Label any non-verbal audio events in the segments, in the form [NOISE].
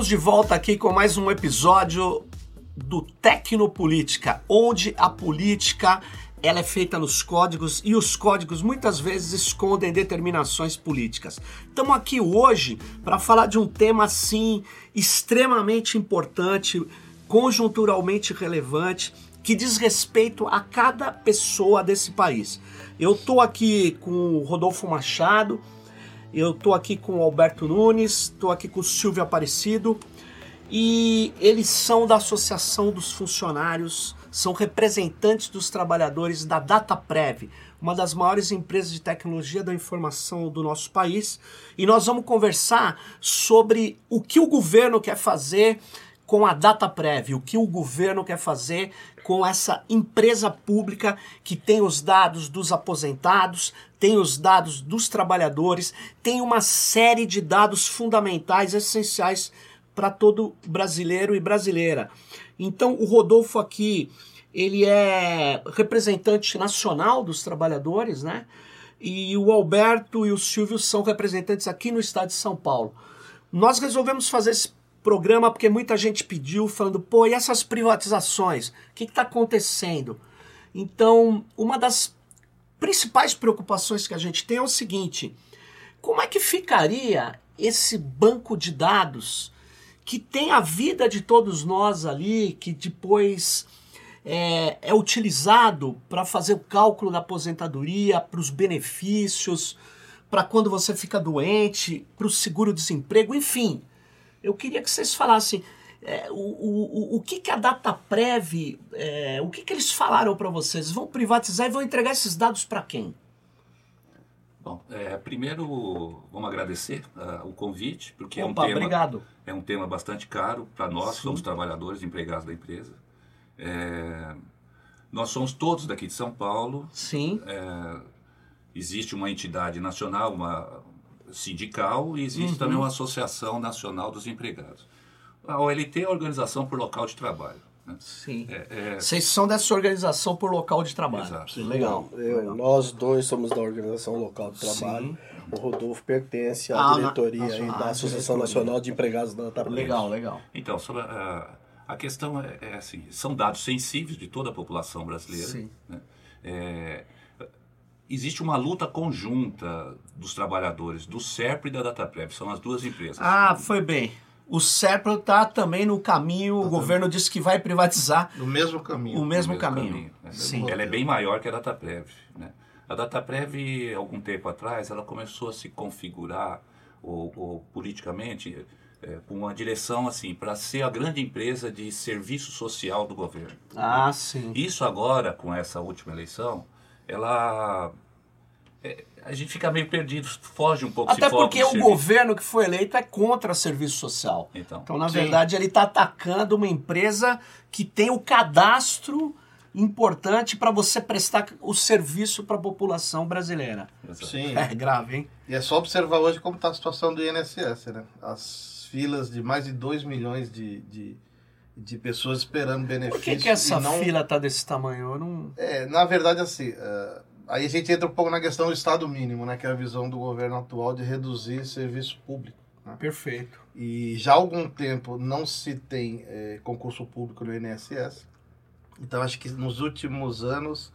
Estamos de volta aqui com mais um episódio do Tecnopolítica, onde a política ela é feita nos códigos e os códigos muitas vezes escondem determinações políticas. Estamos aqui hoje para falar de um tema assim extremamente importante, conjunturalmente relevante, que diz respeito a cada pessoa desse país. Eu estou aqui com o Rodolfo Machado, eu estou aqui com o Alberto Nunes, estou aqui com o Silvio Aparecido e eles são da Associação dos Funcionários, são representantes dos trabalhadores da DataPrev, uma das maiores empresas de tecnologia da informação do nosso país. E nós vamos conversar sobre o que o governo quer fazer com a DataPrev, o que o governo quer fazer com essa empresa pública que tem os dados dos aposentados, tem os dados dos trabalhadores, tem uma série de dados fundamentais, essenciais para todo brasileiro e brasileira. Então, o Rodolfo aqui, ele é representante nacional dos trabalhadores, né? E o Alberto e o Silvio são representantes aqui no estado de São Paulo. Nós resolvemos fazer esse programa porque muita gente pediu, falando, pô, e essas privatizações? O que está acontecendo? Então, uma das principais preocupações que a gente tem é o seguinte: como é que ficaria esse banco de dados que tem a vida de todos nós ali, que depois é, é utilizado para fazer o cálculo da aposentadoria, para os benefícios, para quando você fica doente, para o seguro-desemprego, enfim. Eu queria que vocês falassem é, o, o, o que, que a DataPrev, é, o que, que eles falaram para vocês? Vão privatizar e vão entregar esses dados para quem? Bom, é, primeiro vamos agradecer uh, o convite, porque Opa, é, um tema, obrigado. é um tema bastante caro para nós, Sim. somos trabalhadores, empregados da empresa. É, nós somos todos daqui de São Paulo. Sim. É, existe uma entidade nacional, uma, sindical e existe uhum. também uma Associação Nacional dos Empregados. A OLT é a organização por local de trabalho. Né? Sim. É, é... Vocês são dessa organização por local de trabalho. Exato. Sim, legal. Eu. Nós dois somos da organização local de trabalho. Sim. O Rodolfo pertence à ah, diretoria na, da Associação Nacional de Empregados da Data Legal, legal. Então, sobre a, a questão é, é, assim, são dados sensíveis de toda a população brasileira. Sim. Né? É, existe uma luta conjunta dos trabalhadores do SERPRO e da DataPrev, são as duas empresas. Ah, foi bem. O SERPRO está também no caminho, tá o governo também. disse que vai privatizar. No mesmo caminho. O mesmo, mesmo caminho. caminho né? Sim. Ela é bem maior que a DataPrev. Né? A DataPrev, algum tempo atrás, ela começou a se configurar ou, ou politicamente é, com uma direção assim para ser a grande empresa de serviço social do governo. Ah, né? sim. Isso agora, com essa última eleição, ela é, a gente fica meio perdido, foge um pouco. Até porque o serviço. governo que foi eleito é contra serviço social. Então, então na sim. verdade, ele está atacando uma empresa que tem o cadastro importante para você prestar o serviço para a população brasileira. Sim. É grave, hein? E é só observar hoje como está a situação do INSS, né? As filas de mais de 2 milhões de, de, de, pessoas esperando benefícios. Por que, que essa não... fila está desse tamanho? Eu não... É, na verdade, assim... Uh Aí a gente entra um pouco na questão do Estado mínimo, né, que é a visão do governo atual de reduzir serviço público. Né? Perfeito. E já há algum tempo não se tem é, concurso público no INSS. Então acho que nos últimos anos,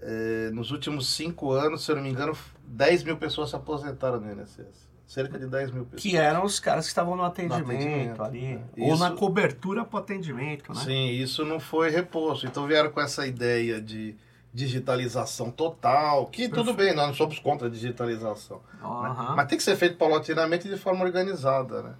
é, nos últimos cinco anos, se eu não me engano, 10 mil pessoas se aposentaram no INSS. Cerca de 10 mil pessoas. Que eram os caras que estavam no atendimento, no atendimento ali. Né? Ou na cobertura para o atendimento, né? Sim, isso não foi reposto. Então vieram com essa ideia de digitalização total, que Perfeito. tudo bem, nós não somos contra a digitalização. Uhum. Né? Mas tem que ser feito paulatinamente de forma organizada, né?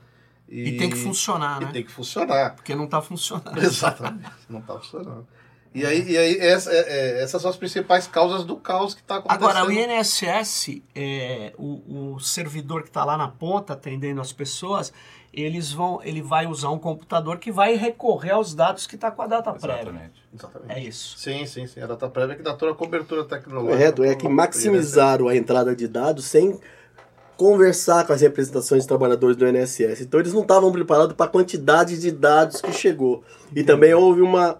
E, e tem que funcionar, e né? tem que funcionar. Porque não está funcionando. [LAUGHS] Exatamente, não está funcionando. E aí, e aí essa, é, é, essas são as principais causas do caos que está acontecendo. Agora, o INSS, é, o, o servidor que está lá na ponta atendendo as pessoas, eles vão, ele vai usar um computador que vai recorrer aos dados que está com a data prévia. Exatamente. Exatamente. É isso. Sim, sim, sim. A data prévia é que dá toda a cobertura tecnológica. Correto, é que maximizaram a entrada de dados sem conversar com as representações de trabalhadores do INSS. Então eles não estavam preparados para a quantidade de dados que chegou. E também houve uma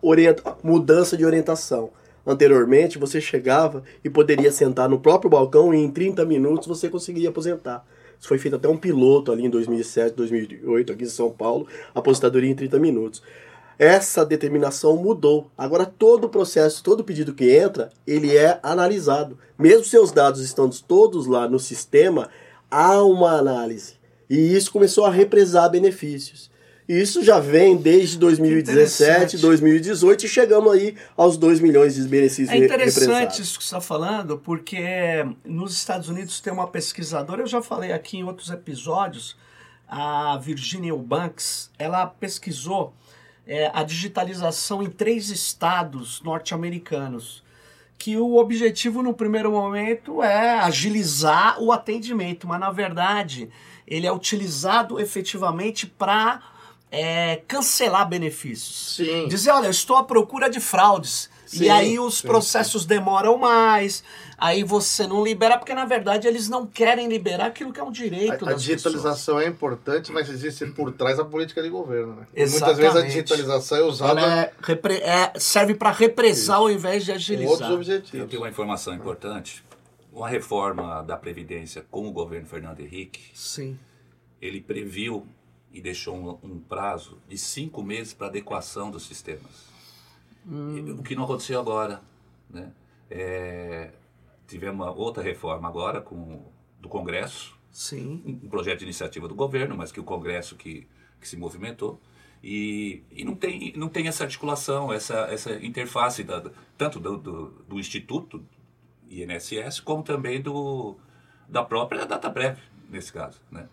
mudança de orientação. Anteriormente você chegava e poderia sentar no próprio balcão e em 30 minutos você conseguiria aposentar. Foi feito até um piloto ali em 2007, 2008, aqui em São Paulo, aposentadoria em 30 minutos. Essa determinação mudou. Agora todo o processo, todo pedido que entra, ele é analisado. Mesmo seus dados estando todos lá no sistema, há uma análise. E isso começou a represar benefícios. E isso já vem desde 2017, 2018 e chegamos aí aos 2 milhões de benefícios É interessante isso que você está falando, porque nos Estados Unidos tem uma pesquisadora, eu já falei aqui em outros episódios, a Virginia Eubanks, ela pesquisou é, a digitalização em três estados norte-americanos. Que o objetivo no primeiro momento é agilizar o atendimento, mas na verdade ele é utilizado efetivamente para é, cancelar benefícios. Sim. Dizer, olha, eu estou à procura de fraudes. Sim, e aí os sim, processos demoram mais, aí você não libera, porque na verdade eles não querem liberar aquilo que é um direito A, a das digitalização é importante, mas existe por trás a política de governo. Né? Muitas vezes a digitalização é pessoas. usada é é- serve para represar ao invés de com agilizar. outros Eu objetivos. tenho uma informação importante. Uma reforma da Previdência com o governo Fernando Henrique, Sim. ele previu e deixou um, um prazo de cinco meses para adequação dos sistemas. E O que não aconteceu agora. Né? É, tivemos uma outra reforma agora com, do Congresso, Sim. um projeto de iniciativa do governo, mas que o Congresso que, que se movimentou. E, e não, tem, não tem essa articulação, essa, essa interface, da, tanto do, do, do Instituto INSS, como também do, da própria DataPrev, nesse caso. Né?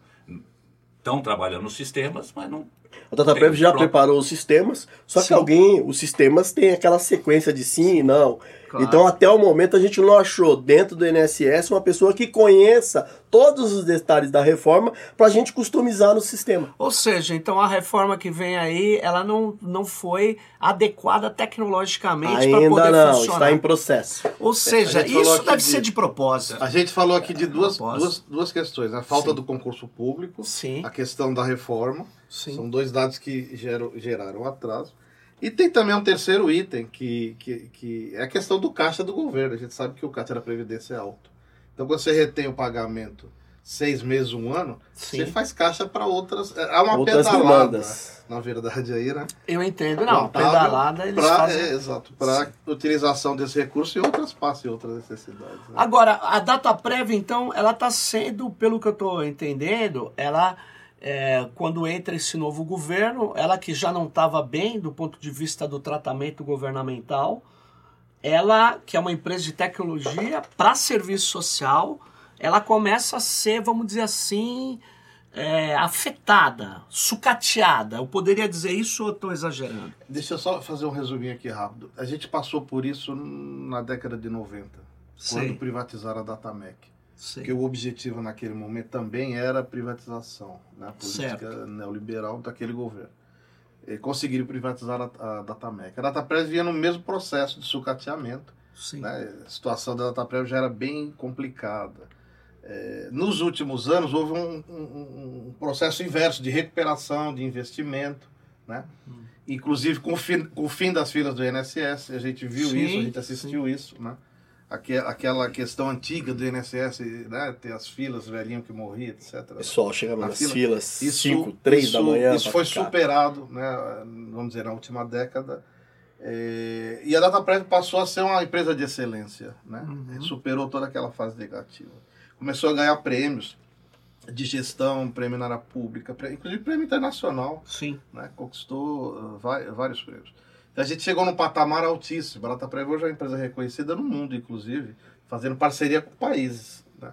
Estão trabalhando nos sistemas, mas não. A DataPrev já próprio- preparou os sistemas, só que Sim. alguém, os sistemas têm aquela sequência de sim e não. Claro. Então, até o momento, a gente não achou dentro do INSS uma pessoa que conheça todos os detalhes da reforma para a gente customizar no sistema. Ou seja, então a reforma que vem aí, ela não, não foi adequada tecnologicamente para Ainda poder não, funcionar. está em processo. Ou seja, A gente falou isso deve de- ser de propósito. A gente falou aqui de duas, duas, duas questões. A falta Sim. do concurso público, Sim. a questão da reforma. Sim. São dois dados que geram, geraram atraso. E tem também um terceiro item, que, que, que é a questão do caixa do governo. A gente sabe que o caixa da Previdência é alto. Então, quando você retém o pagamento seis meses, um ano, Sim. você faz caixa para outras. Há uma Outras pedalada, demandas. na verdade, aí, né? Eu entendo, não. Contábil Pedalada eles pra, fazem. é, exato, para utilização desse recurso e outras passes e outras necessidades. né? Agora, a data prévia, então, ela está sendo, pelo que eu estou entendendo, ela, é, quando entra esse novo governo, ela que já não estava bem do ponto de vista do tratamento governamental, ela, que é uma empresa de tecnologia para serviço social, ela começa a ser, vamos dizer assim, é, afetada, sucateada. Eu poderia dizer isso ou estou exagerando? Deixa eu só fazer um resuminho aqui rápido. A gente passou por isso na década de 90, quando Sei, privatizaram a Datamec. Sei. Porque o objetivo naquele momento também era a privatização, né? a política Certo. neoliberal daquele governo. E conseguiram privatizar a, a Datamec. A Dataprev vinha no mesmo processo de sucateamento. Sim. né? A situação da Dataprev já era bem complicada. É, nos últimos anos houve um, um- um processo inverso de recuperação de investimento, né? Hum. inclusive com o, fim, com o fim das filas do INSS, a gente viu Sim, isso, a gente assistiu isso, né? Aque- aquela questão antiga do INSS, né? ter as filas, velhinho que morria, etc. Pessoal chegava Na nas fila. filas 5, 3 Tá isso- da manhã. Isso foi ficar. superado, né, vamos dizer, na última década. É, e a Dataprev passou a ser uma empresa de excelência. Né? Uhum. Superou toda aquela fase negativa. Começou a ganhar prêmios de gestão, prêmio na área pública, prê- inclusive prêmio internacional. Sim. Né? Conquistou uh, vai- vários prêmios. A gente chegou num patamar altíssimo. A Dataprev hoje é uma empresa reconhecida no mundo, inclusive, fazendo parceria com países. Né?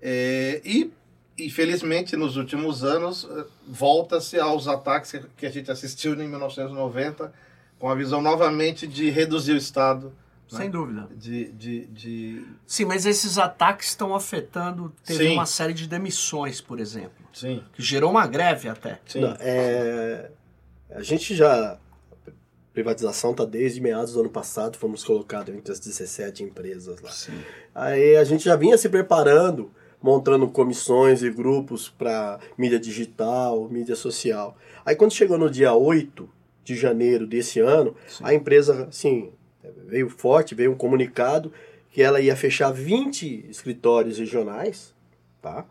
É, e, infelizmente, nos últimos anos, eh, volta-se aos ataques que- a gente assistiu em 1990, com a visão novamente de reduzir o Estado, né? Sem dúvida. de, de, de... Sim, mas esses ataques estão afetando. Teve Sim. uma série de demissões, por exemplo, Sim, que gerou uma greve até. sim. Não, é, a gente já. Privatização está desde meados do ano passado, fomos colocados entre as 17 empresas lá. Sim. Aí a gente já vinha se preparando, montando comissões e grupos para mídia digital, mídia social. Aí quando chegou no dia 8 de janeiro desse ano, Sim. a empresa, assim, veio forte, veio um comunicado que ela ia fechar 20 escritórios regionais, tá?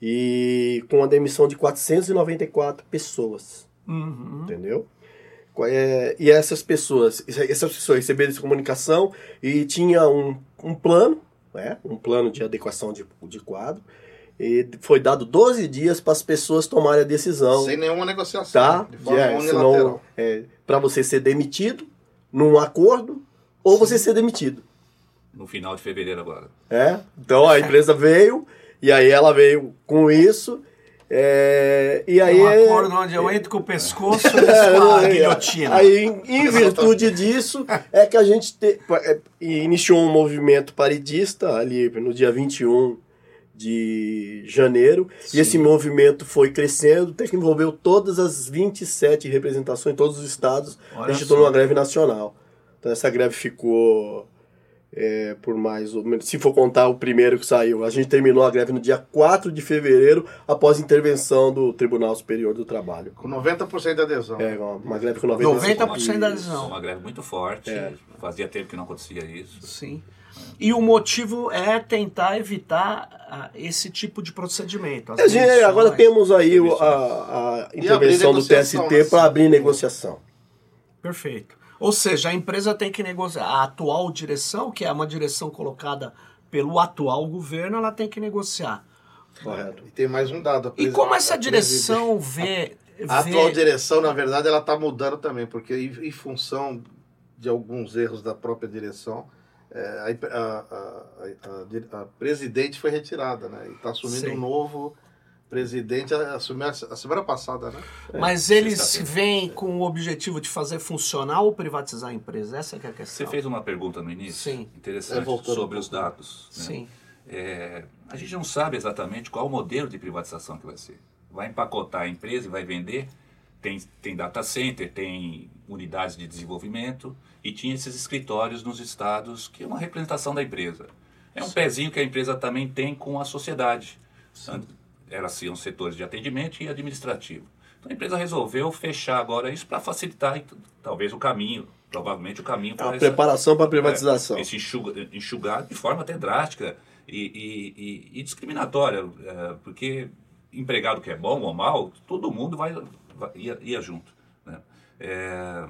e com a demissão de 494 pessoas, Uhum. entendeu? É- e essas pessoas, essas pessoas receberam essa comunicação e tinha um, um plano, né? um plano de adequação de, de quadro, e foi dado 12 dias para as pessoas tomarem a decisão Sem nenhuma negociação. tá? De forma É, unilateral. é, para você ser demitido num acordo ou você ser demitido. No final de fevereiro agora. É? Então a [LAUGHS] empresa veio e aí ela veio com isso. É, e aí um é- acordo onde eu entro com o pescoço e [LAUGHS] é, com a é, guilhotina. Aí, em- virtude disso, é que a gente te- iniciou um movimento paridista ali no dia 21 de janeiro. E esse movimento foi crescendo, até que envolveu todas as 27 representações, todos os estados. Olha a gente tornou uma greve nacional. Então essa greve ficou é, por mais ou menos. Se for contar o primeiro que saiu, a gente terminou a greve no dia 4 de fevereiro, após intervenção do Tribunal Superior do Trabalho. Com 90% de adesão. É, uma, uma greve com 90%. 90% da adesão. Uma greve muito forte. É. Fazia tempo que não acontecia isso. Sim. E o motivo é tentar evitar ah, esse tipo de procedimento. A gente- agora temos aí o- a, a intervenção do TST né? para abrir negociação. Perfeito. Ou seja, a empresa tem que negociar. A atual direção, que é uma direção colocada pelo atual governo, ela tem que negociar. Correto. E tem mais um dado. a E como essa a direção vê. A vê- atual direção, na verdade, ela está mudando também, porque em, em função de alguns erros da própria direção, é, a, a- a- a- a a presidente foi retirada, né? E está assumindo Sim. um novo presidente, a- assumiu a, semana passada, né? Mas eles sexta-feira. vêm com o objetivo de fazer funcionar ou privatizar a empresa? Essa que é a Você questão. fez uma pergunta no início, Sim. interessante, É, sobre um os dados. né? Sim. É, a gente não sabe exatamente qual o modelo de privatização que vai ser. Vai empacotar a empresa e vai vender. Tem, tem data center, tem unidades de desenvolvimento e tinha esses escritórios nos estados que é uma representação da empresa. É um pezinho que a empresa também tem com a sociedade. Elas são setores de atendimento e administrativo. Então a empresa resolveu fechar agora isso para facilitar talvez o caminho, provavelmente o caminho É para uma essa- preparação para a privatização. é, esse enxuga, enxugar de forma até drástica e, e- e- discriminatória, é, porque empregado que é bom ou mal, todo mundo vai, vai- ia, ia junto. né? É,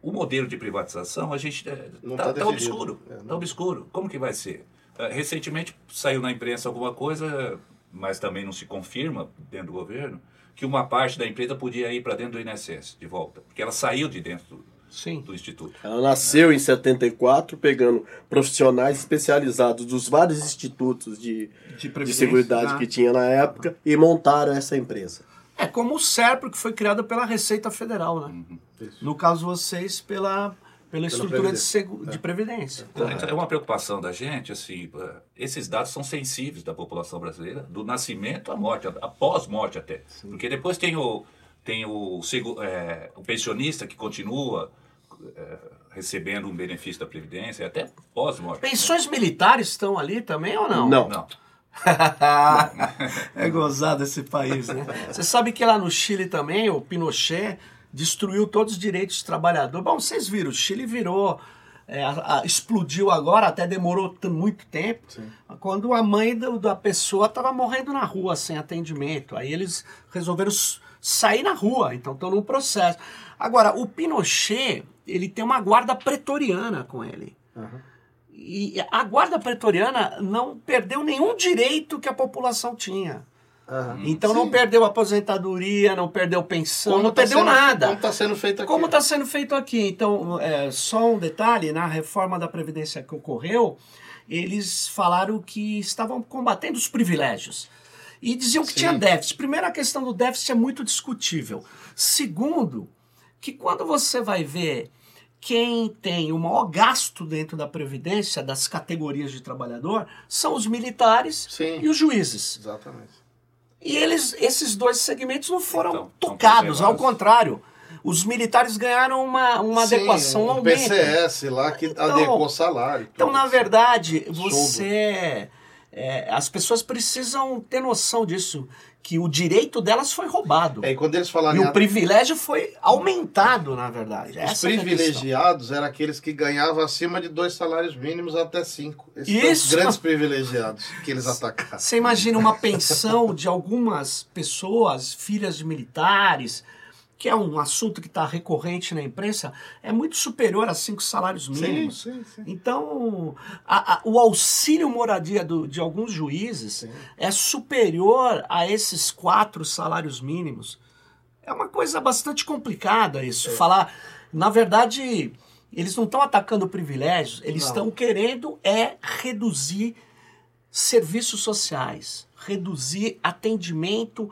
o modelo de privatização, a gente está tá definido. obscuro. É, Tá não. obscuro. Como que vai ser? É, recentemente saiu na imprensa alguma coisa, mas também não se confirma dentro do governo, que uma parte da empresa podia ir para dentro do INSS de volta, porque ela saiu de dentro do, Sim. do instituto. Ela nasceu em 74, pegando profissionais especializados dos vários institutos de, De de seguridade né? que tinha na época e montaram essa empresa. É como o SERPRO, que foi criado pela Receita Federal, né? Isso. No caso vocês, pela, pela estrutura de, Previdência. segu- de previdência. Então, é uma preocupação da gente, assim, eh, esses dados são sensíveis da população brasileira, do nascimento à morte, após morte até. Porque depois tem o, tem o, eh, o pensionista que continua eh, recebendo um benefício da Previdência, até pós-morte. né? Pensões militares estão ali também ou não? Não. Não. [LAUGHS] é gozado esse país, né? Você sabe que lá no Chile também, o Pinochet destruiu todos os direitos dos trabalhadores. Bom, vocês viram, o Chile virou. é, a- a- explodiu agora, até demorou muito tempo, quando a mãe do- da pessoa estava morrendo na rua sem atendimento. Aí eles resolveram sair na rua, então estão num processo. Agora, o Pinochet, ele tem uma guarda pretoriana com ele. E a guarda pretoriana não perdeu nenhum direito que a população tinha. Aham. Então não Sim. perdeu aposentadoria, não perdeu pensão, não tá perdeu sendo- nada. Como está sendo feito aqui. Como está sendo feito aqui? Então, é, só um detalhe: na reforma da Previdência que ocorreu, eles falaram que estavam combatendo os privilégios. E diziam que Sim. tinha déficit. Primeiro, a questão do déficit é muito discutível. Segundo, que quando você vai ver quem tem o maior gasto dentro da Previdência, das categorias de trabalhador, são os militares Sim. e os juízes. Exatamente. E eles, esses dois segmentos não foram Então, tocados, ao contrário. Os militares ganharam uma, uma Sim, adequação, um um aumento. PCS lá que Então- adequou salário. Então, na verdade, Soldo. você. é, as pessoas precisam ter noção disso. Que o direito delas foi roubado. É, e quando eles E falaram o privilégio foi aumentado, na verdade. Os Essa é a privilegiados eram aqueles que ganhavam acima de dois salários mínimos até cinco. Esses são os Isso. grandes privilegiados que eles atacaram. Você imagina uma pensão de algumas pessoas, filhas de militares, que é um assunto que está recorrente na imprensa, é muito superior a cinco salários mínimos. sim, sim. Então, a- a- o auxílio moradia do- de alguns juízes Sim. é superior a esses quatro salários mínimos. É uma coisa bastante complicada isso. É. Falar, na verdade, eles não estão atacando privilégios, eles estão querendo é reduzir serviços sociais, reduzir atendimento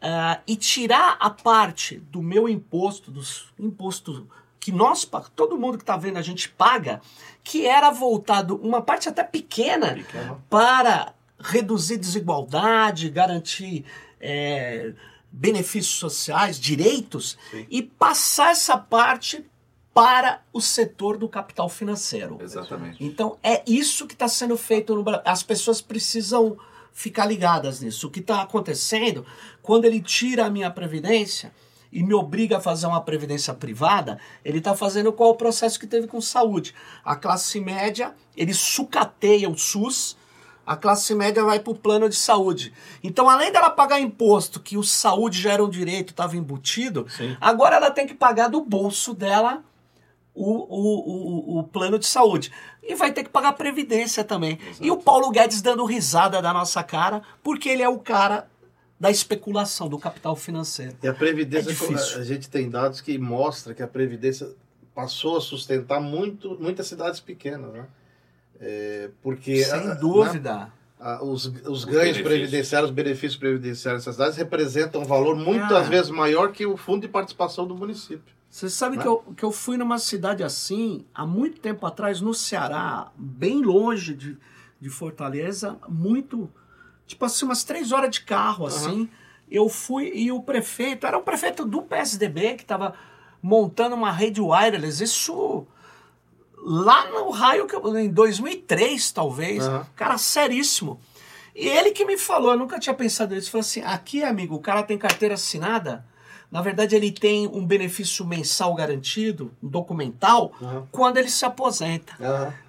ah, e tirar a parte do meu imposto, dos impostos que nós, todo mundo que está vendo a gente paga, que era voltado, uma parte até pequena, Pequena. para reduzir desigualdade, garantir é, benefícios sociais, direitos, Sim. e passar essa parte para o setor do capital financeiro. Exatamente. Então é isso que está sendo feito no Brasil. As pessoas precisam ficar ligadas nisso. O que está acontecendo quando ele tira a minha previdência e me obriga a fazer uma previdência privada, ele está fazendo qual o processo que teve com saúde. A classe média, ele sucateia o SUS, a classe média vai para o plano de saúde. Então, além dela pagar imposto, que o saúde já era um direito, estava embutido, Sim. agora ela tem que pagar do bolso dela o, o, o, o plano de saúde. E vai ter que pagar previdência também. E o Paulo Guedes dando risada da nossa cara, porque ele é o cara da especulação, do capital financeiro. E a Previdência, É difícil. a gente tem dados que mostram que a Previdência passou a sustentar muito, muitas cidades pequenas, né? É, porque Sem a- dúvida. a- os, os ganhos benefícios. previdenciários, os benefícios previdenciários dessas cidades representam um valor muitas Ah. vezes maior que o fundo de participação do município. Você sabe Né? que, eu, que eu fui numa cidade assim, há muito tempo atrás, no Ceará, bem longe de, de Fortaleza, muito. Tipo assim, umas três horas de carro, assim. Eu fui e o prefeito, era o prefeito do PSDB que estava montando uma rede wireless. Isso lá no raio que eu, em 2003, talvez. Aham. Cara, seríssimo. E ele que me falou, eu nunca tinha pensado nisso. Falou assim: aqui, amigo, o cara tem carteira assinada. Na verdade, ele tem um benefício mensal garantido, um documental, Aham. quando ele se aposenta.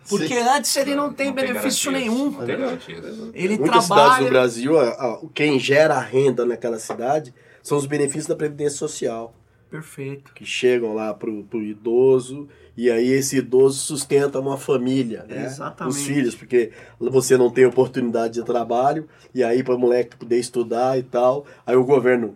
Porque Sim. antes ele não tem benefício garantias, nenhum. Não tem. Ele Muitas cidades trabalha. do Brasil, a- a- quem gera a renda naquela cidade são os benefícios da Previdência Social, Perfeito. que chegam lá pro, pro idoso, e aí esse idoso sustenta uma família, né? Exatamente. Os filhos, porque você não tem oportunidade de trabalho, e aí para o moleque poder estudar e tal, aí o governo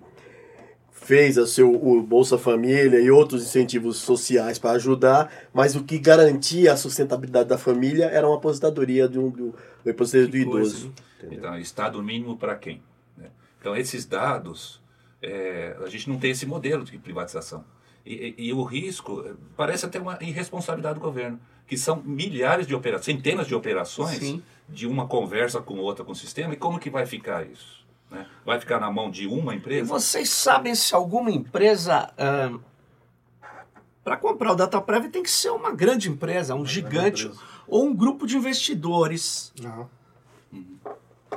fez a seu, o Bolsa Família e outros incentivos sociais para ajudar, mas o que garantia a sustentabilidade da família era uma aposentadoria de um, do, do aposentadoria do idoso. hein? Então, Estado mínimo para quem? né? Então, esses dados, é, a gente não tem esse modelo de privatização. E, e- e o risco eh, parece até uma irresponsabilidade do governo, que são milhares de operações, centenas de operações Sim. de uma conversa com outra com o sistema. E como que vai ficar isso? Né? Vai ficar na mão de uma E empresa? vocês sabem se alguma empresa. para comprar o DataPrev tem que ser uma grande empresa, um gigante, empresa. ou um grupo de investidores. Não.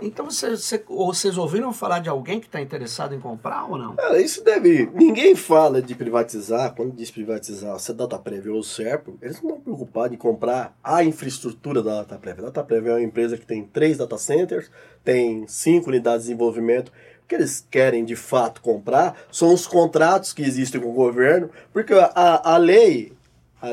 Então vocês ouviram falar de alguém que está interessado em comprar ou não? Cara, isso deve. Ninguém fala de privatizar, quando diz privatizar, se a Dataprev ou o Serpo, eles não estão preocupados em comprar a infraestrutura da Dataprev. A Dataprev é uma empresa que tem três data centers, tem cinco unidades de desenvolvimento. O que eles querem de fato comprar são os contratos que existem com o governo, porque a, a lei, a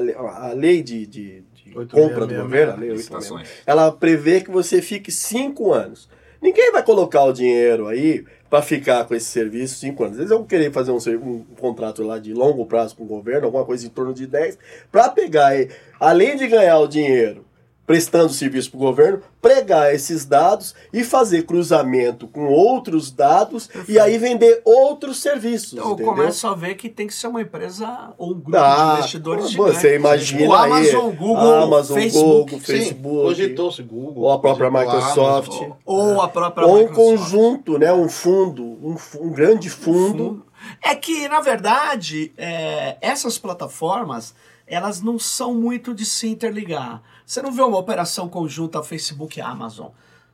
a lei de, de, de 866, compra do governo, a lei 866, Licitações. ela prevê que você fique cinco anos. Ninguém vai colocar o dinheiro aí para ficar com esse serviço cinco anos. Eles vão querer fazer um, um contrato lá de longo prazo com o governo, alguma coisa em torno de 10, para pegar, e, além de ganhar o dinheiro prestando serviço para o governo, pregar esses dados e fazer cruzamento com outros dados e aí vender outros serviços. Então eu entendeu? começo a ver que tem que ser uma empresa ou um grupo Ah, de investidores você gigante. imagina O Amazon, aí, Google, Amazon, Facebook, Google, Facebook, cogitou-se Google. ou a própria Microsoft. Amazon. ou a própria ou um Microsoft. conjunto, né, um fundo, um, um grande fundo. É que, na verdade, é, essas plataformas, elas não são muito de se interligar. Você não vê uma operação conjunta Facebook e Amazon.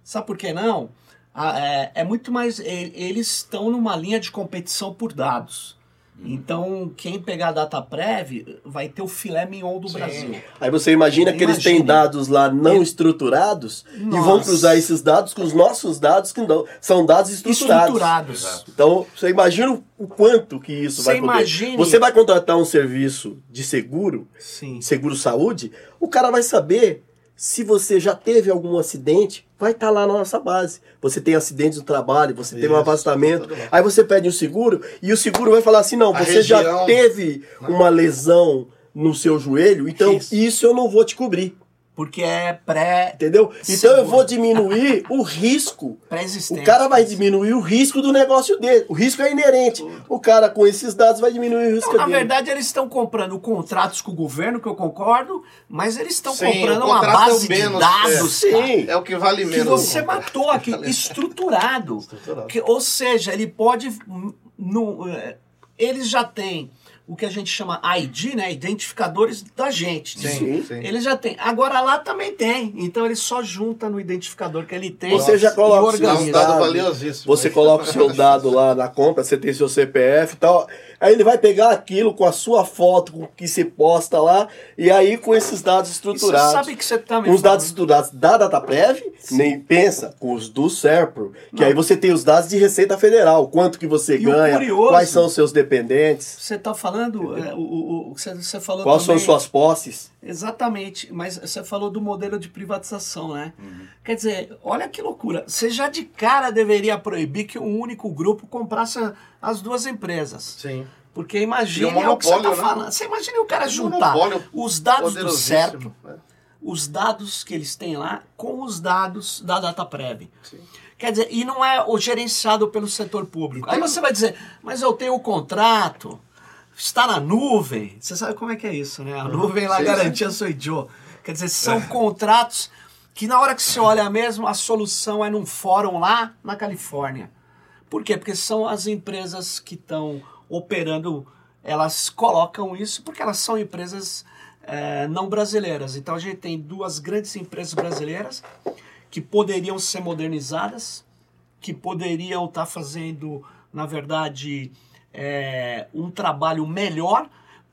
Sabe por que não? a- é, é muito mais. Eles estão numa linha de competição por dados. Uhum. Então, quem pegar a data prévia vai ter o filé mignon do Sim. Brasil. Aí você imagina que eles têm dados lá não estruturados e vão Nossa. cruzar esses dados com os nossos dados que não, são dados estruturados. Estruturados. Então, você imagina o- o quanto que isso Você vai poder. imagine- Você vai contratar um serviço de seguro, Sim. seguro saúde, o cara vai saber se você já teve algum acidente, vai estar lá na nossa base. Você tem acidente no trabalho, você um Isso, afastamento, tudo bem. aí você pede um seguro e o seguro vai falar assim: não, A você já região- teve uma lesão no seu joelho, então Isso. isso eu não vou te cobrir. Porque é pré- Entendeu? Então eu vou diminuir [LAUGHS] o risco. pré-existente. O cara vai diminuir o risco do negócio dele. O risco é inerente. O cara com esses dados vai diminuir o risco Então, na dele. verdade, eles estão comprando contratos com o governo, que eu concordo, mas eles estão comprando uma é base menos, de dados, é. cara, Sim. É o que vale que menos. você matou aqui, [LAUGHS] estruturado. Estruturado. Que- ou seja, ele pode. hum, no- é, eles já têm o que a gente chama ID, né? Identificadores da gente. Sim, Sim. sim. Ele já tem. Agora lá também tem. Então ele só junta no identificador que ele tem. Você já coloca o organiza. dado valiosíssimo. Você coloca o seu dado lá na compra, você tem seu CPF e tal. Aí ele vai pegar aquilo com a sua foto, com o que se posta lá, e aí com esses dados E você estruturados. sabe que você também. Com os dados estruturados da DataPrev, nem pensa, com os do SERPRO, que aí você tem os dados de Receita Federal, quanto que você E ganha, curioso- quais são os seus dependentes, Você está falando. É, o, o, o- você, você falou quais são também- suas posses. Exatamente, mas você falou do modelo de privatização, né? Uhum. Quer dizer, olha que loucura. Você já de cara deveria proibir que um único grupo comprasse as duas empresas. Sim. Porque imagine E o é o que você está né? falando. Você imagina o cara Um juntar os dados do certo, né? os dados que eles têm lá, com os dados da DataPrev. Sim. Quer dizer, e não é o gerenciado pelo setor público. Aí você vai dizer, mas eu tenho o contrato, está na nuvem. Você sabe como é que é isso, né? A nuvem lá Sim, garantia sou Joe. Quer dizer, são contratos que na hora que você olha mesmo, a solução é num fórum lá na Califórnia. Por quê? Porque são as empresas que estão operando, elas colocam isso porque elas são empresas eh, não brasileiras. Então a gente tem duas grandes empresas brasileiras que poderiam ser modernizadas, que poderiam estar fazendo, na verdade, eh, um trabalho melhor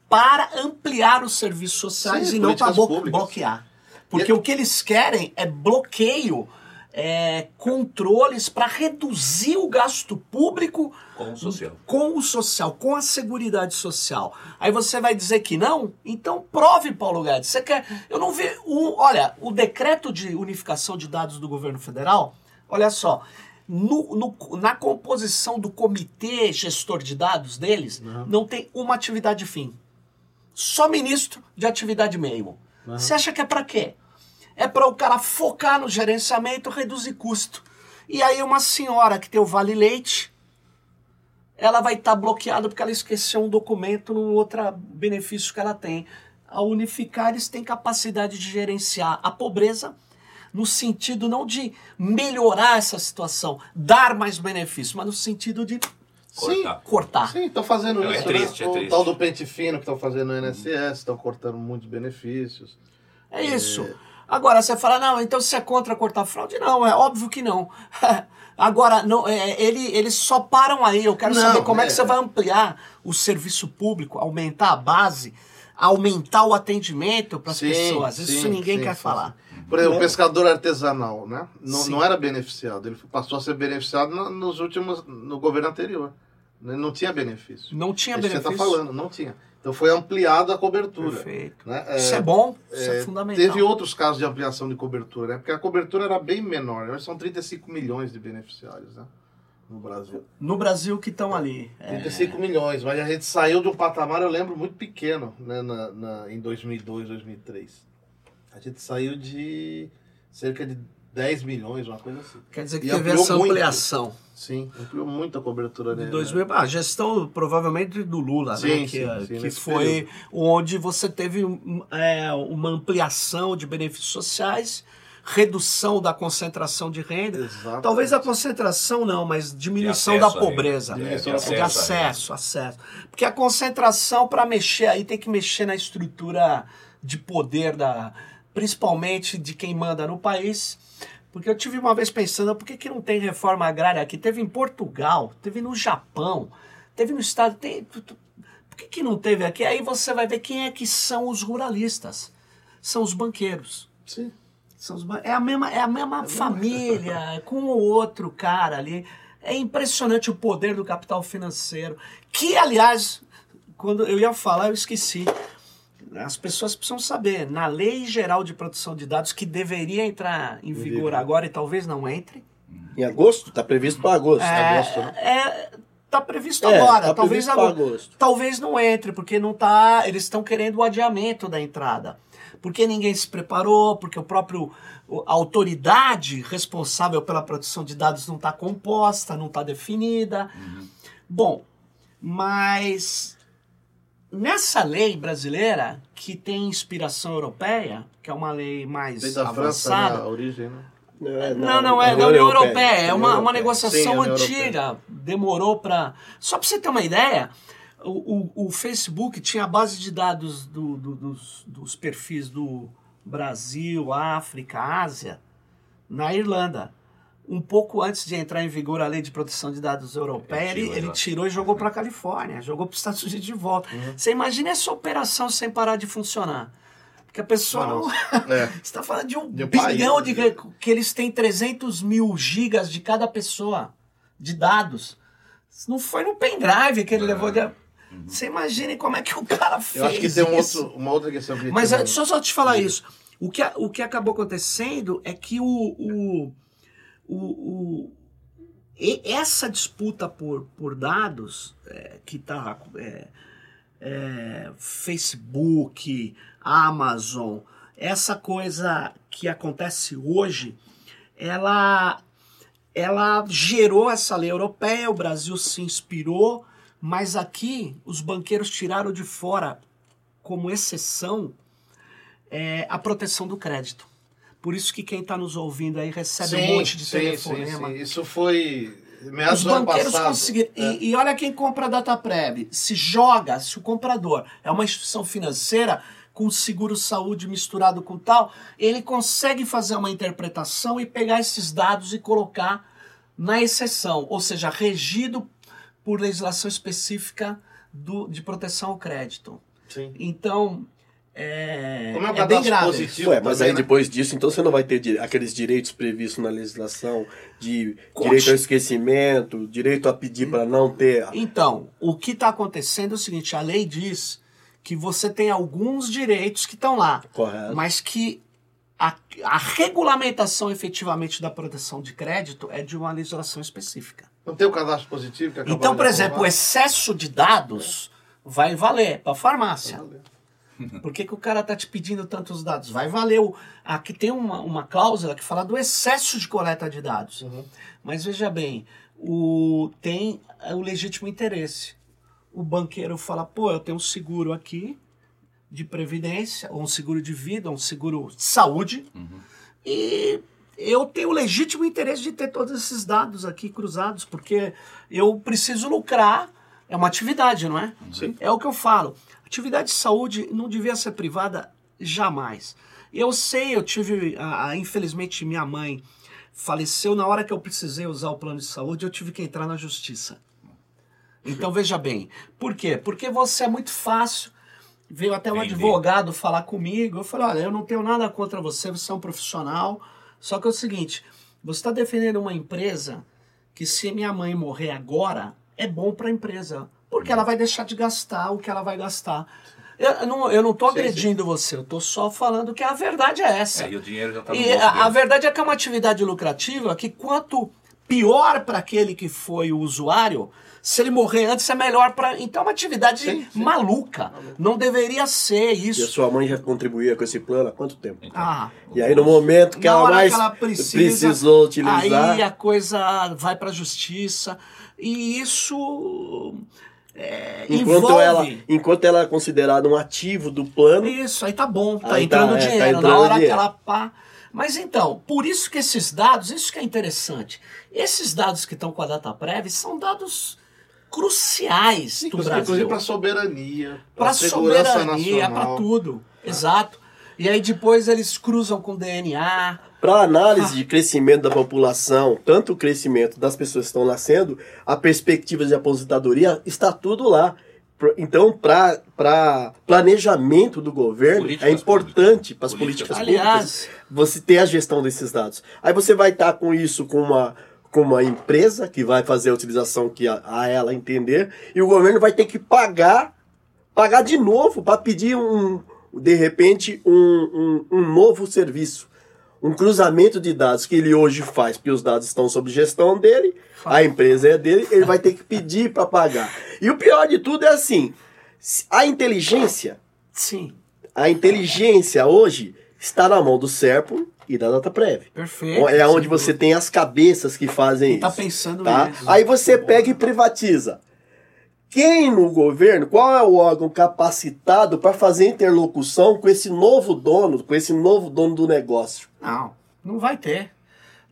para ampliar os serviços sociais Sim, e não para políticas públicas. bloquear. Porque E- o que eles querem é bloqueio, é, controles para reduzir o gasto público Com o social. com o social, com a seguridade social. Aí você vai dizer que não? Então prove, Paulo Guedes. Você quer. Eu não vi. Um, olha, o decreto de unificação de dados do governo federal, olha só. No- no- na composição do comitê gestor de dados deles, não tem uma atividade fim. Só ministro de atividade meio. Você acha que é para quê? É para o cara focar no gerenciamento, reduzir custo. E aí uma senhora que tem o Vale Leite, ela vai estar bloqueada porque ela esqueceu um documento num outro benefício que ela tem. Ao unificar, eles têm capacidade de gerenciar a pobreza no sentido não de melhorar essa situação, dar mais benefício, mas no sentido de Sim, Cortar. cortar. sim, estão fazendo Não, é isso. triste, né? é o triste. tal do pente fino que estão fazendo no INSS, estão cortando muitos benefícios. É isso. Agora, você fala, não, então você é contra cortar fraude? Não, é óbvio que não. [LAUGHS] Agora, não, é, ele, eles só param aí. Eu quero Não, saber como é, é. que você vai ampliar o serviço público, aumentar a base, aumentar o atendimento para as Sim, pessoas. Isso sim, ninguém sim, quer sim, falar. Por exemplo, Né? o pescador artesanal, né? Não, não era beneficiado. Ele passou a ser beneficiado no- nos últimos, no governo anterior. Ele não tinha benefício. Não tinha É que benefício. Você está falando, não tinha. Então foi ampliada a cobertura. Perfeito. Né? Isso é bom, isso é, é, fundamental. Teve outros casos de ampliação de cobertura, né? Porque a cobertura era bem menor. Hoje são 35 milhões de beneficiários, né? No Brasil. No Brasil que estão ali. É, 35 milhões, mas a gente saiu de um patamar, eu lembro, muito pequeno, né? Na, na- em 2002, 2003. A gente saiu de cerca de 10 milhões, uma coisa assim. quer dizer que E teve essa muito. ampliação. Sim, ampliou muito a cobertura De dele. 2000, ah, gestão provavelmente do Lula, né? Sim, Que, sim, sim, que foi período. onde você teve um, é, uma ampliação de benefícios sociais, redução da concentração de renda. Exato. Talvez a concentração não, mas diminuição De da pobreza. É, de de acesso, acesso. Porque a concentração para mexer aí tem que mexer na estrutura de poder da principalmente de quem manda no país, Porque eu tive uma vez pensando, por que, que não tem reforma agrária aqui? Teve em Portugal, teve no Japão, teve no estado. Tem, por que, que não teve aqui? Aí você vai ver quem é que são os ruralistas. São os banqueiros. Sim. São os é a mesma, é a mesma família, com o outro cara ali. É impressionante o poder do capital financeiro. Que, aliás, quando eu ia falar, eu esqueci. As pessoas precisam saber, na Lei Geral de Proteção de Dados, que deveria entrar em vigor agora e talvez não entre, Em agosto? Tá previsto para agosto. é, agosto, né? é, tá previsto É, agora, tá talvez previsto agora. agosto. Talvez não entre, porque não tá, eles estão querendo o adiamento da entrada. Porque ninguém se preparou, porque o próprio a autoridade responsável pela proteção de dados não está composta, não está definida. Bom, mas nessa lei brasileira que tem inspiração europeia, que é uma lei mais Lei da França, né, avançada, a origem, né? É, não, não, é da União Europeia. É uma, uma Sim, negociação União antiga. Demorou para. Só para você ter uma ideia, o, o, o Facebook tinha a base de dados do- do- dos, dos perfis do Brasil, África, Ásia, na Irlanda. Um pouco antes de entrar em vigor a lei de proteção de dados europeia, Ele ele, tirou e jogou para a Califórnia, jogou para os Estados Unidos de volta. Uhum. Você imagina essa operação sem parar de funcionar? Porque a pessoa não. [LAUGHS] É. Você está falando de um De bilhão país, de né? que eles têm 300 mil gigas de cada pessoa de dados. Não foi no pendrive que ele levou. De... Você imagine como é que o cara fez. Eu acho que tem um isso. outro, uma outra questão que Mas tem- é, só, só te falar isso. O que, o que acabou acontecendo é que o, o, o, o- essa disputa por, por dados é, que está Facebook, Amazon, essa coisa que acontece hoje, ela, ela gerou essa lei europeia, o Brasil se inspirou, mas aqui os banqueiros tiraram de fora como exceção é, a proteção do crédito. Por isso que quem está nos ouvindo aí recebe um monte de telefonema. sim. Isso foi meados Os banqueiros conseguiram. É. E, e olha quem compra a DataPrev. Se joga, se o comprador é uma instituição financeira com seguro saúde misturado com tal, ele consegue fazer uma interpretação e pegar esses dados e colocar na exceção, ou seja, regido por legislação específica do, de proteção ao crédito. Sim. Então, é, Como é um é bem cadastro grave. positivo Ué, mas também, aí né? depois disso, então você não vai ter di- aqueles direitos previstos na legislação de Conte. direito ao esquecimento, direito a pedir para não ter. Então, o que está acontecendo é o seguinte: a lei diz que você tem alguns direitos que estão lá, Correto. mas que a, a regulamentação efetivamente da proteção de crédito é de uma legislação específica. Não tem o cadastro positivo que Então, por exemplo, o excesso de dados vai valer para farmácia. [LAUGHS] Por que, que o cara tá te pedindo tantos dados? Vai valer. O, aqui tem uma, uma cláusula que fala do excesso de coleta de dados. Uhum. Mas veja bem, o, tem o legítimo interesse. O banqueiro fala, pô, eu tenho um seguro aqui de previdência, ou um seguro de vida, ou um seguro de saúde, e eu tenho o legítimo interesse de ter todos esses dados aqui cruzados, porque eu preciso lucrar. É uma atividade, não é? Sim. É o que eu falo. Atividade de saúde não devia ser privada jamais. Eu sei, eu tive. a- a- infelizmente, minha mãe faleceu na hora que eu precisei usar o plano de saúde, eu tive que entrar na justiça. Então veja bem, por quê? Porque você é muito fácil. Veio até um Entendi. advogado falar comigo. Eu falei: olha, eu não tenho nada contra você, você é um profissional. Só que é o seguinte: você está defendendo uma empresa que, se minha mãe morrer agora, é bom para a empresa. Porque ela vai deixar de gastar o que ela vai gastar. Eu não, eu não tô Sim, agredindo você, eu tô só falando que a verdade é essa. É, e o dinheiro já está no E a, a verdade é que é uma atividade lucrativa que quanto pior para aquele que foi o usuário, se ele morrer antes é melhor para. Então é uma atividade Sim, sim. maluca. Não deveria ser E a isso. sua mãe já contribuía com esse plano há quanto tempo? Ah, E aí, no momento que ela mais que ela precisa, precisou utilizar. Aí a coisa vai para a justiça. E isso é, Enquanto envolve. ela, enquanto ela é considerada um ativo do plano, Isso, aí tá bom, tá tá, entrando é, tá dinheiro. entrando na hora dinheiro. que ela pá. Mas então, por isso que esses dados, isso que é interessante. Esses dados que estão com a DataPrev são dados cruciais do Inclusive, Brasil. inclusive para soberania, Para segurança soberania, para nacional. tudo. Exato. E aí depois eles cruzam com DNA. Para análise de crescimento da população, tanto o crescimento das pessoas que estão nascendo, a perspectiva de aposentadoria, está tudo lá. Então, para planejamento do governo, Políticas é importante para as Políticas políticas Aliás, públicas você ter a gestão desses dados. Aí você vai estar com isso com uma, com uma empresa que vai fazer a utilização que a, a ela entender, e o governo vai ter que pagar, pagar de novo para pedir um, de repente, um, um, um novo serviço. Um cruzamento de dados que ele hoje faz, porque os dados estão sob gestão dele, a empresa é dele, ele vai ter que pedir para pagar. E o pior de tudo é assim: a inteligência sim, a inteligência hoje está na mão do Serpo e da DataPrev. perfeito. É onde você tem as cabeças que fazem Quem tá isso. pensando tá? nisso. Aí você pega e privatiza. Quem no governo, qual é o órgão capacitado para fazer interlocução com esse novo dono, com esse novo dono do negócio? Não, não vai ter.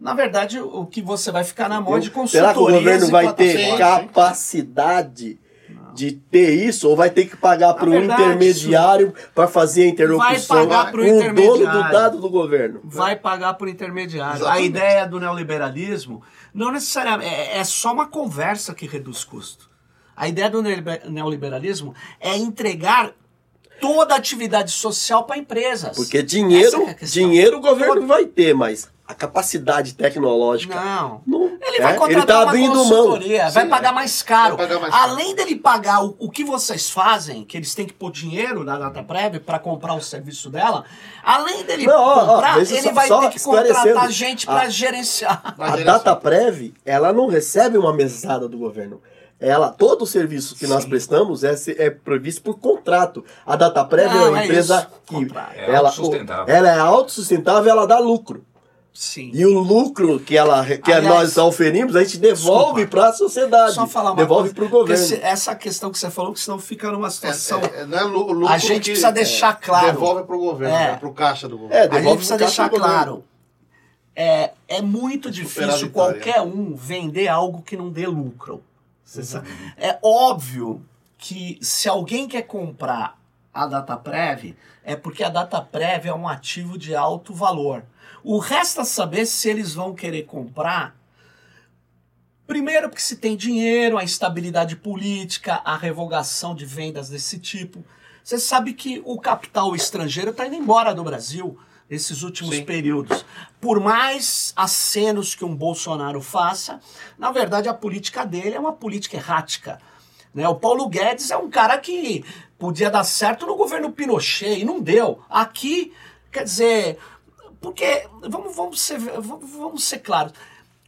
Na verdade, o que você vai ficar na mão é de Será consultorias que o governo vai ter capacidade de ter isso ou vai ter que pagar para um intermediário para fazer a interlocução pagar pro com o dono do intermediário. dado do governo? vai pagar por intermediário. A Exatamente. ideia do neoliberalismo não necessariamente é, é só uma conversa que reduz custo. A ideia do neoliber- neoliberalismo é entregar toda a atividade social para empresas. Porque dinheiro, é dinheiro o governo Todo- vai ter, mas a capacidade tecnológica Não. não. Ele é, vai contratar ele tá uma consultoria, vai Sim, pagar é. mais caro. Vai pagar mais caro. Além dele pagar o, o que vocês fazem, que eles têm que pôr dinheiro na DataPrev para comprar o serviço dela, além dele Não, ó, ó, comprar, eu ele só- vai só ter que contratar gente para gerenciar. Vai A gerenciar. DataPrev, ela não recebe uma mesada do governo. Ela, todo o serviço que nós Sim. prestamos é, é previsto por contrato. A DataPrev é Não, uma é empresa isso, que. É ela, autossustentável. ela é autossustentável, ela dá lucro. Sim. E o lucro que ela que Aliás, nós oferimos, a gente devolve para a sociedade, Só falar uma devolve para o governo. se- essa questão que você falou, que senão fica numa situação. É, é, não é lu- lucro A gente que, precisa deixar claro. Devolve pro governo, É. é. pro caixa do É, governo. a devolve gente precisa deixar claro. É, é muito difícil qualquer um vender algo que não dê lucro. É óbvio que se alguém quer comprar a DataPrev, é porque a DataPrev é um ativo de alto valor. O resta saber se eles vão querer comprar. Primeiro, porque se tem dinheiro, a instabilidade política, a revogação de vendas desse tipo. Você sabe que o capital estrangeiro está indo embora do Brasil nesses últimos Sim. períodos. Por mais acenos que um Bolsonaro faça, na verdade a política dele é uma política errática. Né? O Paulo Guedes é um cara que podia dar certo no governo Pinochet e não deu. Aqui, quer dizer, porque vamos, vamos, ser, vamos, vamos ser claros.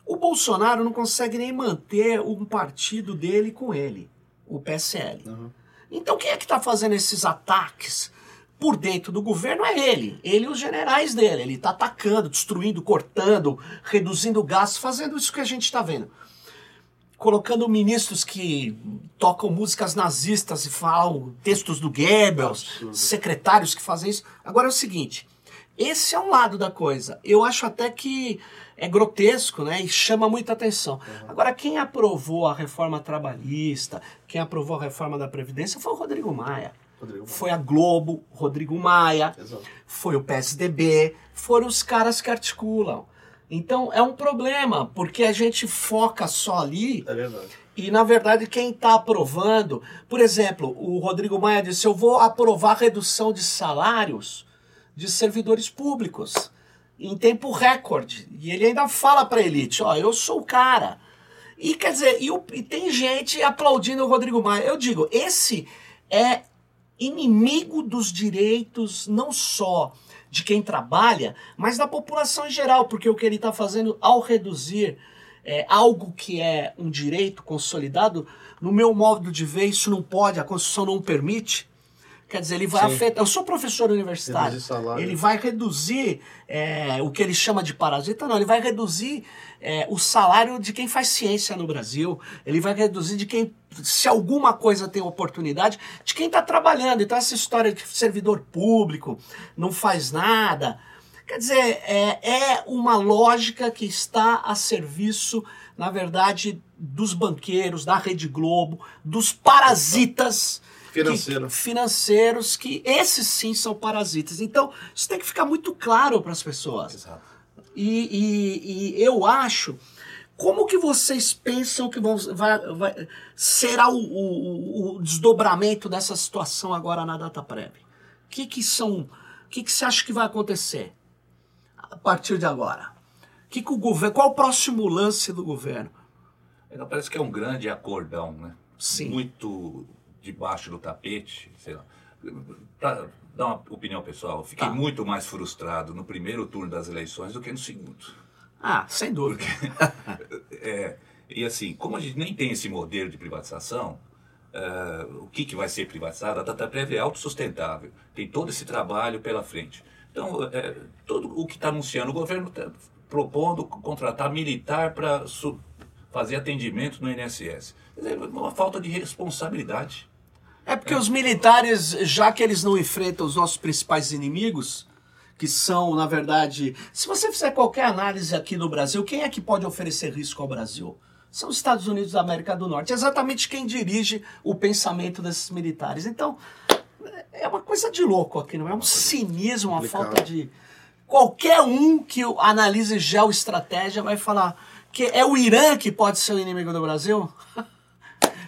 O Bolsonaro não consegue nem manter um partido dele com ele, o PSL. Então quem é que está fazendo esses ataques por dentro do governo é ele. Ele e os generais dele. Ele está atacando, destruindo, cortando, reduzindo gastos, fazendo isso que a gente está vendo. Colocando ministros que tocam músicas nazistas e falam textos do Goebbels, Absurdo. secretários que fazem isso. Agora é o seguinte: esse é um lado da coisa. Eu acho até que é grotesco, né? E chama muita atenção. Agora, quem aprovou a reforma trabalhista, quem aprovou a reforma da Previdência foi o Rodrigo Maia. Foi a Globo, Rodrigo Maia, Exato. foi o PSDB, foram os caras que articulam. Então é um problema, porque a gente foca só ali É verdade. e, na verdade, quem está aprovando, por exemplo, o Rodrigo Maia disse: eu vou aprovar a redução de salários de servidores públicos em tempo recorde. E ele ainda fala para a elite: ó, eu sou o cara. E quer dizer, e, o- e tem gente aplaudindo o Rodrigo Maia. Eu digo, esse é inimigo dos direitos, não só de quem trabalha, mas da população em geral, porque o que ele está fazendo ao reduzir é, algo que é um direito consolidado, no meu modo de ver, isso não pode, a Constituição não permite. Quer dizer, ele vai Sim. afetar. Eu sou professor universitário. Ele vai reduzir é, o que ele chama de parasita, não, ele vai reduzir é, o salário de quem faz ciência no Brasil. Ele vai reduzir de quem, se alguma coisa tem oportunidade, de quem está trabalhando. Então, essa história de servidor público não faz nada. Quer dizer, é, é uma lógica que está a serviço, na verdade, dos banqueiros, da Rede Globo, dos parasitas Financeiro. que- financeiros que esses sim são parasitas. Então, isso tem que ficar muito claro para as pessoas. Exato. E, e- e eu acho. Como que vocês pensam que vão, vai, vai- será o, o- o desdobramento dessa situação agora na DataPrev? O que, que são. O que, que você acha que vai acontecer a partir de agora? Que, que o governo. Qual o próximo lance do governo? Então, parece que é um grande acordão, né? Sim. Muito debaixo do tapete, sei lá. Dar uma opinião pessoal, fiquei Tá. muito mais frustrado no primeiro turno das eleições do que no segundo. Ah, sem dúvida. [LAUGHS] É, e assim, como a gente nem tem esse modelo de privatização, eh, o que, que vai ser privatizado? A DataPrev é autossustentável, tem todo esse trabalho pela frente. Então, eh, todo o que está anunciando, o governo está propondo contratar militar para fazer atendimento no INSS. Quer dizer, uma falta de responsabilidade. É porque os militares, já que eles não enfrentam os nossos principais inimigos, que são, na verdade, se você fizer qualquer análise aqui no Brasil, quem é que pode oferecer risco ao Brasil? São os Estados Unidos da América do Norte. É exatamente quem dirige o pensamento desses militares. Então, é uma coisa de louco aqui, não é? Um cinismo, uma falta de. Qualquer um que analise geoestratégia vai falar que é o Irã que pode ser o inimigo do Brasil. [LAUGHS]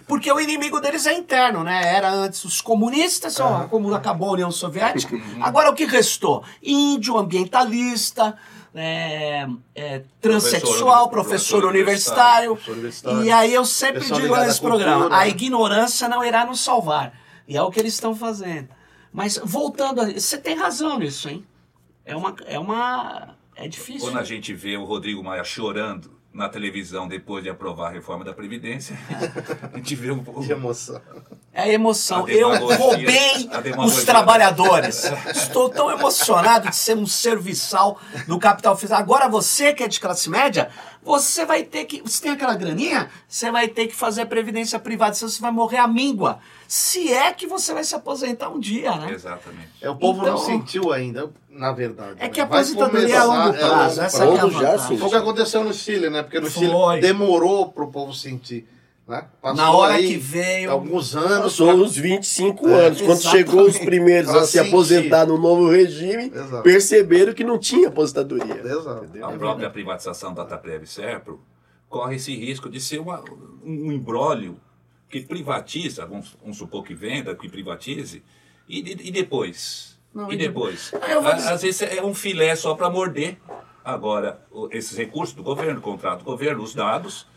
Porque o inimigo deles é interno, né? Era antes os comunistas, ó, como acabou a União Soviética. [LAUGHS] Agora o que restou? Índio, ambientalista, é, é, transexual, professor, Professor universitário. professor universitário. E aí eu sempre digo nesse cultura, programa: a ignorância não irá nos salvar. E é o que eles estão fazendo. Mas voltando, a, você tem razão nisso, hein? É uma. É uma. É difícil. Quando a gente vê o Rodrigo Maia chorando na televisão depois de aprovar a reforma da Previdência, [LAUGHS] a gente vê um Que emoção. É a emoção. A Eu roubei os trabalhadores. Estou tão emocionado de ser um serviçal do capital fiscal. Agora você que é de classe média, você vai ter que. Você tem aquela graninha? Você vai ter que fazer a previdência privada, senão você vai morrer à míngua. Se é que você vai se aposentar um dia, né? Exatamente. É, o povo não Então- sentiu ainda, na verdade. É né? que a aposentadoria é a longo prazo. é, essa que é a já. Foi o que aconteceu no Chile, né? Porque no Foi. Chile demorou pro povo sentir. Né? Na hora aí que veio. Alguns anos. Passou uns 25 É, anos. Quando exatamente. chegou os primeiros Pra a se aposentar no novo regime, Exato. perceberam que não tinha aposentadoria. Exato. A própria privatização da Dataprev e Serpro corre esse risco de ser uma, um embrólio que privatiza, vamos, vamos supor que venda, que privatize, e, e- e depois? Não, e depois? Eu vou A- dizer- Às vezes é um filé só para morder. Agora, esses recursos do governo, contrato do governo, os dados,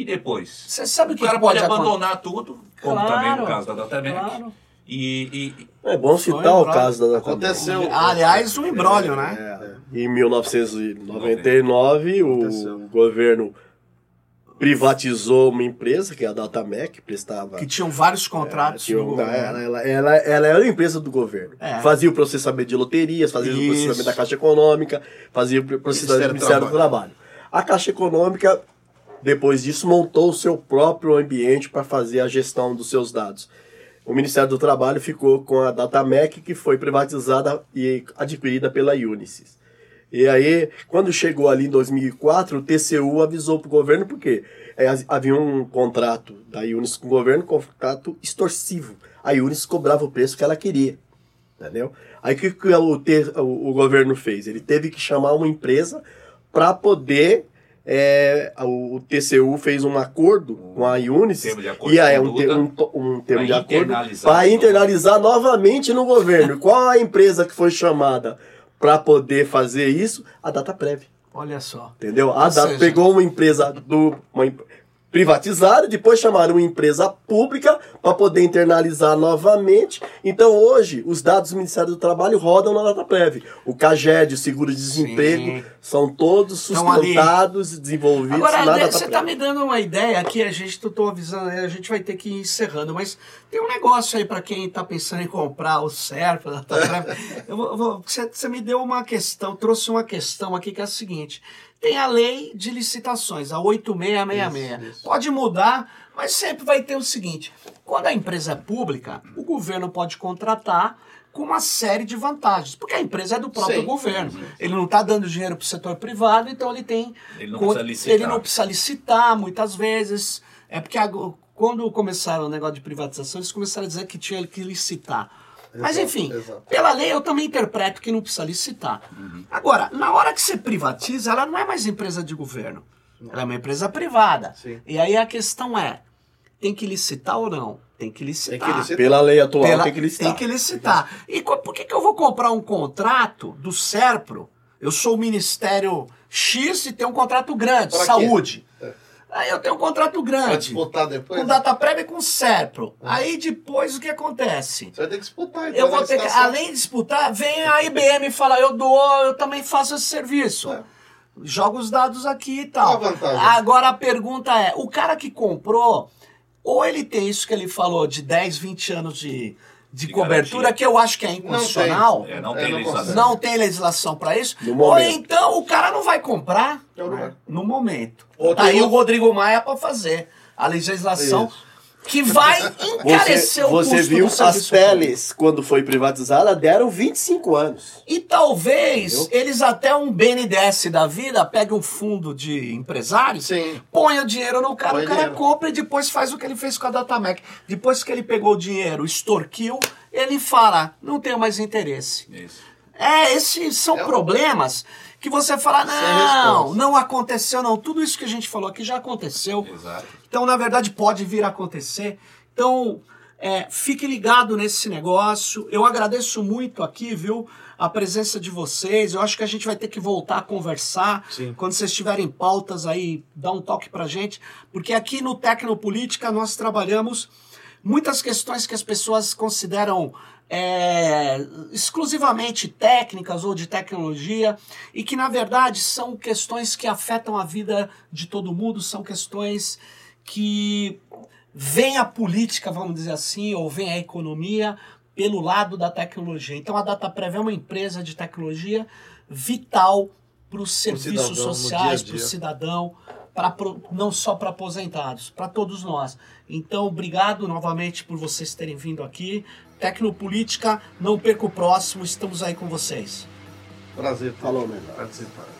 e depois? Você sabe o O que cara pode pode acontecer? abandonar tudo, como Claro, também no caso da Datamec. claro. E, e- É bom citar o caso da Datamek. Aconteceu. Aliás, um embrólio, né? É, Em 1999, Aconteceu. o governo privatizou uma empresa, que é a Datamec, que prestava. Que tinham vários contratos tinha no um- governo. ela, ela, ela, ela era uma empresa do governo. É. Fazia o processamento de loterias, fazia Isso. o processamento da Caixa Econômica, fazia o processamento do Ministério do Trabalho. A Caixa Econômica, depois disso, montou o seu próprio ambiente para fazer a gestão dos seus dados. O Ministério do Trabalho ficou com a Datamec, que foi privatizada e adquirida pela Unisys. E aí, quando chegou ali em 2004, o TCU avisou para o governo, porque é, havia um contrato da Unisys com o governo, um contrato extorsivo. A Unisys cobrava o preço que ela queria. Entendeu? Aí o que, que o, o- o governo fez? Ele teve que chamar uma empresa para poder. É, o, o TCU fez um acordo com a Unisys de acordo e é um, te- um, um termo de acordo internalizar para internalizar novamente no governo. [LAUGHS] Qual a empresa que foi chamada para poder fazer isso? A DataPrev. Olha só. Entendeu? A Ou Data seja- pegou uma empresa do uma privatizada, depois chamaram uma empresa pública para poder internalizar novamente. Então hoje os dados do Ministério do Trabalho rodam na DataPrev. O CAGED, o seguro-desemprego, são todos Estão ali. sustentados e desenvolvidos Agora, na DataPrev. você está me dando uma ideia aqui, a gente, tô avisando, a gente vai ter que ir encerrando, mas tem um negócio aí para quem está pensando em comprar o Tatrap. [LAUGHS] eu vou- você, você me deu uma questão, trouxe uma questão aqui que é a seguinte: tem a lei de licitações, a 8666. Isso, isso. Pode mudar, mas sempre vai ter o seguinte: quando a empresa é pública, o governo pode contratar com uma série de vantagens, porque a empresa é do próprio Sim. governo. Ele não está dando dinheiro para o setor privado, então ele tem Ele não precisa licitar. Ele não precisa licitar muitas vezes. É porque a- quando começaram o negócio de privatização, eles começaram a dizer que tinha que licitar. Mas enfim, exato. pela lei eu também interpreto que não precisa licitar. Agora, na hora que você privatiza, ela não é mais empresa de governo. Ela é uma empresa privada. Sim. E aí a questão é, tem que licitar ou não? Tem que licitar. Tem que licitar. Pela lei atual Pela- tem que listar. Tem que licitar. E por que, que eu vou comprar um contrato do SERPRO? Eu sou o Ministério X e tenho um contrato grande, Pra quê? saúde. É. Aí eu tenho um contrato Vai grande. disputar depois? Com data prévia e com SERPRO. Aí depois o que acontece? Você vai ter que disputar. então, Eu vou na ter que, licitação. além de disputar, vem a IBM e fala, eu dou, eu também faço esse serviço. É. Joga os dados aqui e tal. A vantagem? Agora a pergunta é, o cara que comprou, ou ele tem isso que ele falou de 10, 20 anos de, de, De cobertura, garantia. que eu acho que é inconstitucional. É, não É, tem não legislação. Não tem legislação para isso. No Ou momento. então o cara não vai comprar É o no momento. Ou tá tem aí o outro- Rodrigo Maia para fazer a legislação Isso. Que vai encarecer Você, o você custo viu do as teles, quando foi privatizada, deram 25 anos. E talvez Entendeu? eles até um BNDES da vida peguem um fundo de empresários, Sim. ponha o dinheiro no cara, Põe o cara dinheiro. compra e depois faz o que ele fez com a Datamec. Depois que ele pegou o dinheiro, extorquiu, ele fala, não tenho mais interesse. Isso. É, esses são É problemas que você fala, não, não aconteceu não. Tudo isso que a gente falou aqui já aconteceu. Exato. Então, na verdade, pode vir a acontecer. Então, é, fique ligado nesse negócio. Eu agradeço muito aqui, viu, a presença de vocês. Eu acho que a gente vai ter que voltar a conversar. Sim. Quando vocês tiverem pautas aí, dá um toque pra gente. Porque aqui no Tecnopolítica nós trabalhamos muitas questões que as pessoas consideram é, exclusivamente técnicas ou de tecnologia e que na verdade são questões que afetam a vida de todo mundo, são questões que vem a política, vamos dizer assim, ou vem a economia pelo lado da tecnologia. Então a DataPrev é uma empresa de tecnologia vital para os serviços cidadão, sociais, para o cidadão, pra, não só para aposentados, para todos nós. Então, obrigado novamente por vocês terem vindo aqui. Tecnopolítica, não perca o próximo, estamos aí com vocês. Prazer Falou, melhor. participado.